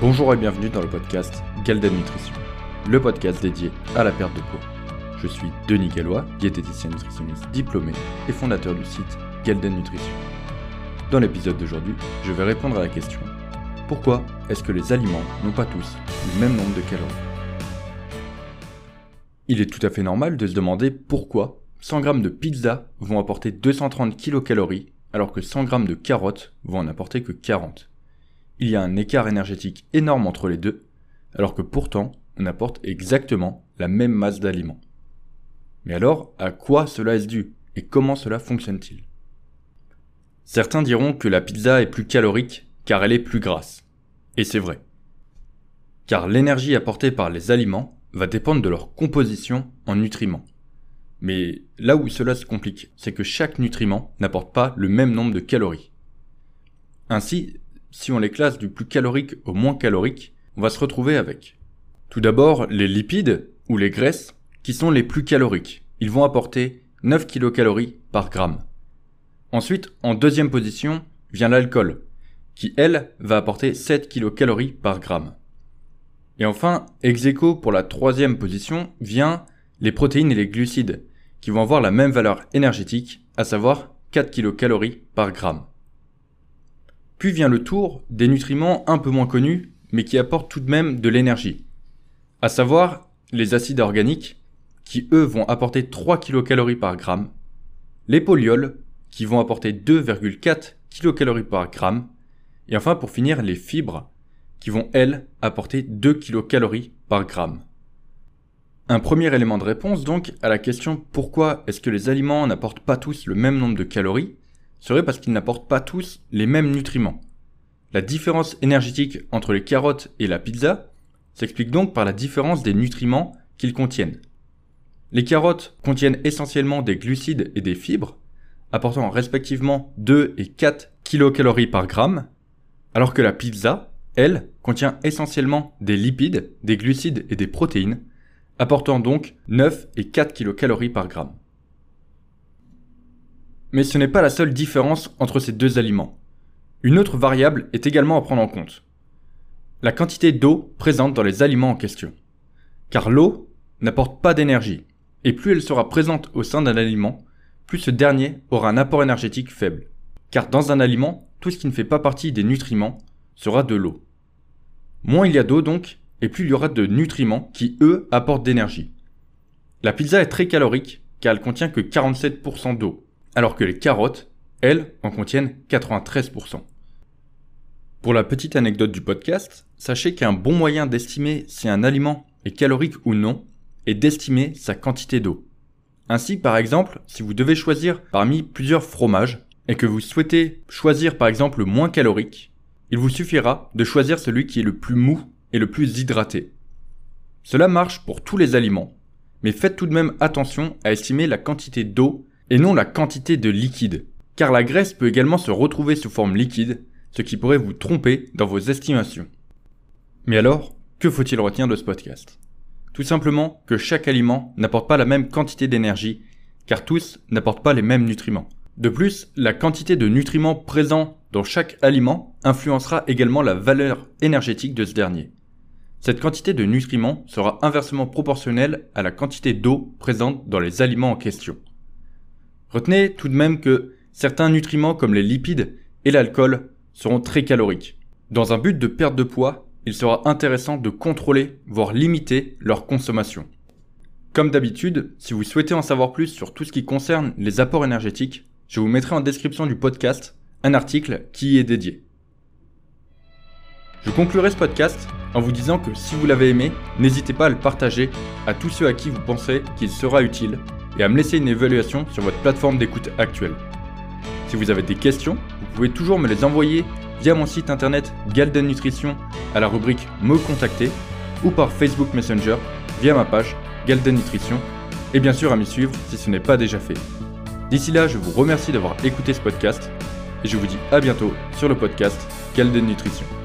Bonjour et bienvenue dans le podcast Galden Nutrition, le podcast dédié à la perte de poids. Je suis Denis Gallois, diététicien nutritionniste diplômé et fondateur du site Galden Nutrition. Dans l'épisode d'aujourd'hui, je vais répondre à la question pourquoi est-ce que les aliments n'ont pas tous le même nombre de calories? Il est tout à fait normal de se demander pourquoi 100 g de pizza vont apporter 230 kcal alors que 100 g de carottes vont en apporter que 40 il y a un écart énergétique énorme entre les deux, alors que pourtant on apporte exactement la même masse d'aliments. Mais alors, à quoi cela est-ce dû et comment cela fonctionne-t-il? Certains diront que la pizza est plus calorique car elle est plus grasse. Et c'est vrai. Car l'énergie apportée par les aliments va dépendre de leur composition en nutriments. Mais là où cela se complique, c'est que chaque nutriment n'apporte pas le même nombre de calories. Ainsi, si on les classe du plus calorique au moins calorique, on va se retrouver avec tout d'abord les lipides ou les graisses qui sont les plus caloriques. Ils vont apporter 9 kcal par gramme. Ensuite, en deuxième position, vient l'alcool, qui elle va apporter 7 kcal par gramme. Et enfin, ex aequo pour la troisième position vient les protéines et les glucides, qui vont avoir la même valeur énergétique, à savoir 4 kcal par gramme. Puis vient le tour des nutriments un peu moins connus, mais qui apportent tout de même de l'énergie. À savoir les acides organiques, qui eux vont apporter 3 kcal par gramme, les polyols, qui vont apporter 2,4 kcal par gramme, et enfin pour finir les fibres, qui vont elles apporter 2 kcal par gramme. Un premier élément de réponse donc à la question pourquoi est-ce que les aliments n'apportent pas tous le même nombre de calories serait parce qu'ils n'apportent pas tous les mêmes nutriments. La différence énergétique entre les carottes et la pizza s'explique donc par la différence des nutriments qu'ils contiennent. Les carottes contiennent essentiellement des glucides et des fibres, apportant respectivement 2 et 4 kcal par gramme, alors que la pizza, elle, contient essentiellement des lipides, des glucides et des protéines, apportant donc 9 et 4 kcal par gramme. Mais ce n'est pas la seule différence entre ces deux aliments. Une autre variable est également à prendre en compte. La quantité d'eau présente dans les aliments en question. Car l'eau n'apporte pas d'énergie, et plus elle sera présente au sein d'un aliment, plus ce dernier aura un apport énergétique faible. Car dans un aliment, tout ce qui ne fait pas partie des nutriments sera de l'eau. Moins il y a d'eau donc, et plus il y aura de nutriments qui, eux, apportent d'énergie. La pizza est très calorique, car elle contient que 47% d'eau, alors que les carottes, elles, en contiennent 93%. Pour la petite anecdote du podcast, sachez qu'un bon moyen d'estimer si un aliment est calorique ou non est d'estimer sa quantité d'eau. Ainsi, par exemple, si vous devez choisir parmi plusieurs fromages et que vous souhaitez choisir par exemple le moins calorique, il vous suffira de choisir celui qui est le plus mou et le plus hydraté. Cela marche pour tous les aliments, mais faites tout de même attention à estimer la quantité d'eau et non la quantité de liquide, car la graisse peut également se retrouver sous forme liquide, ce qui pourrait vous tromper dans vos estimations. Mais alors, que faut-il retenir de ce podcast? Tout simplement que chaque aliment n'apporte pas la même quantité d'énergie, car tous n'apportent pas les mêmes nutriments. De plus, la quantité de nutriments présents dans chaque aliment influencera également la valeur énergétique de ce dernier. Cette quantité de nutriments sera inversement proportionnelle à la quantité d'eau présente dans les aliments en question. Retenez tout de même que certains nutriments comme les lipides et l'alcool seront très caloriques. Dans un but de perte de poids, il sera intéressant de contrôler, voire limiter leur consommation. Comme d'habitude, si vous souhaitez en savoir plus sur tout ce qui concerne les apports énergétiques, je vous mettrai en description du podcast un article qui y est dédié. Je conclurai ce podcast en vous disant que si vous l'avez aimé, n'hésitez pas à le partager à tous ceux à qui vous pensez qu'il sera utile et à me laisser une évaluation sur votre plateforme d'écoute actuelle. Si vous avez des questions, vous pouvez toujours me les envoyer via mon site internet Galden Nutrition à la rubrique Me contacter ou par Facebook Messenger via ma page Galden Nutrition et bien sûr à m'y suivre si ce n'est pas déjà fait. D'ici là, je vous remercie d'avoir écouté ce podcast et je vous dis à bientôt sur le podcast Galden Nutrition.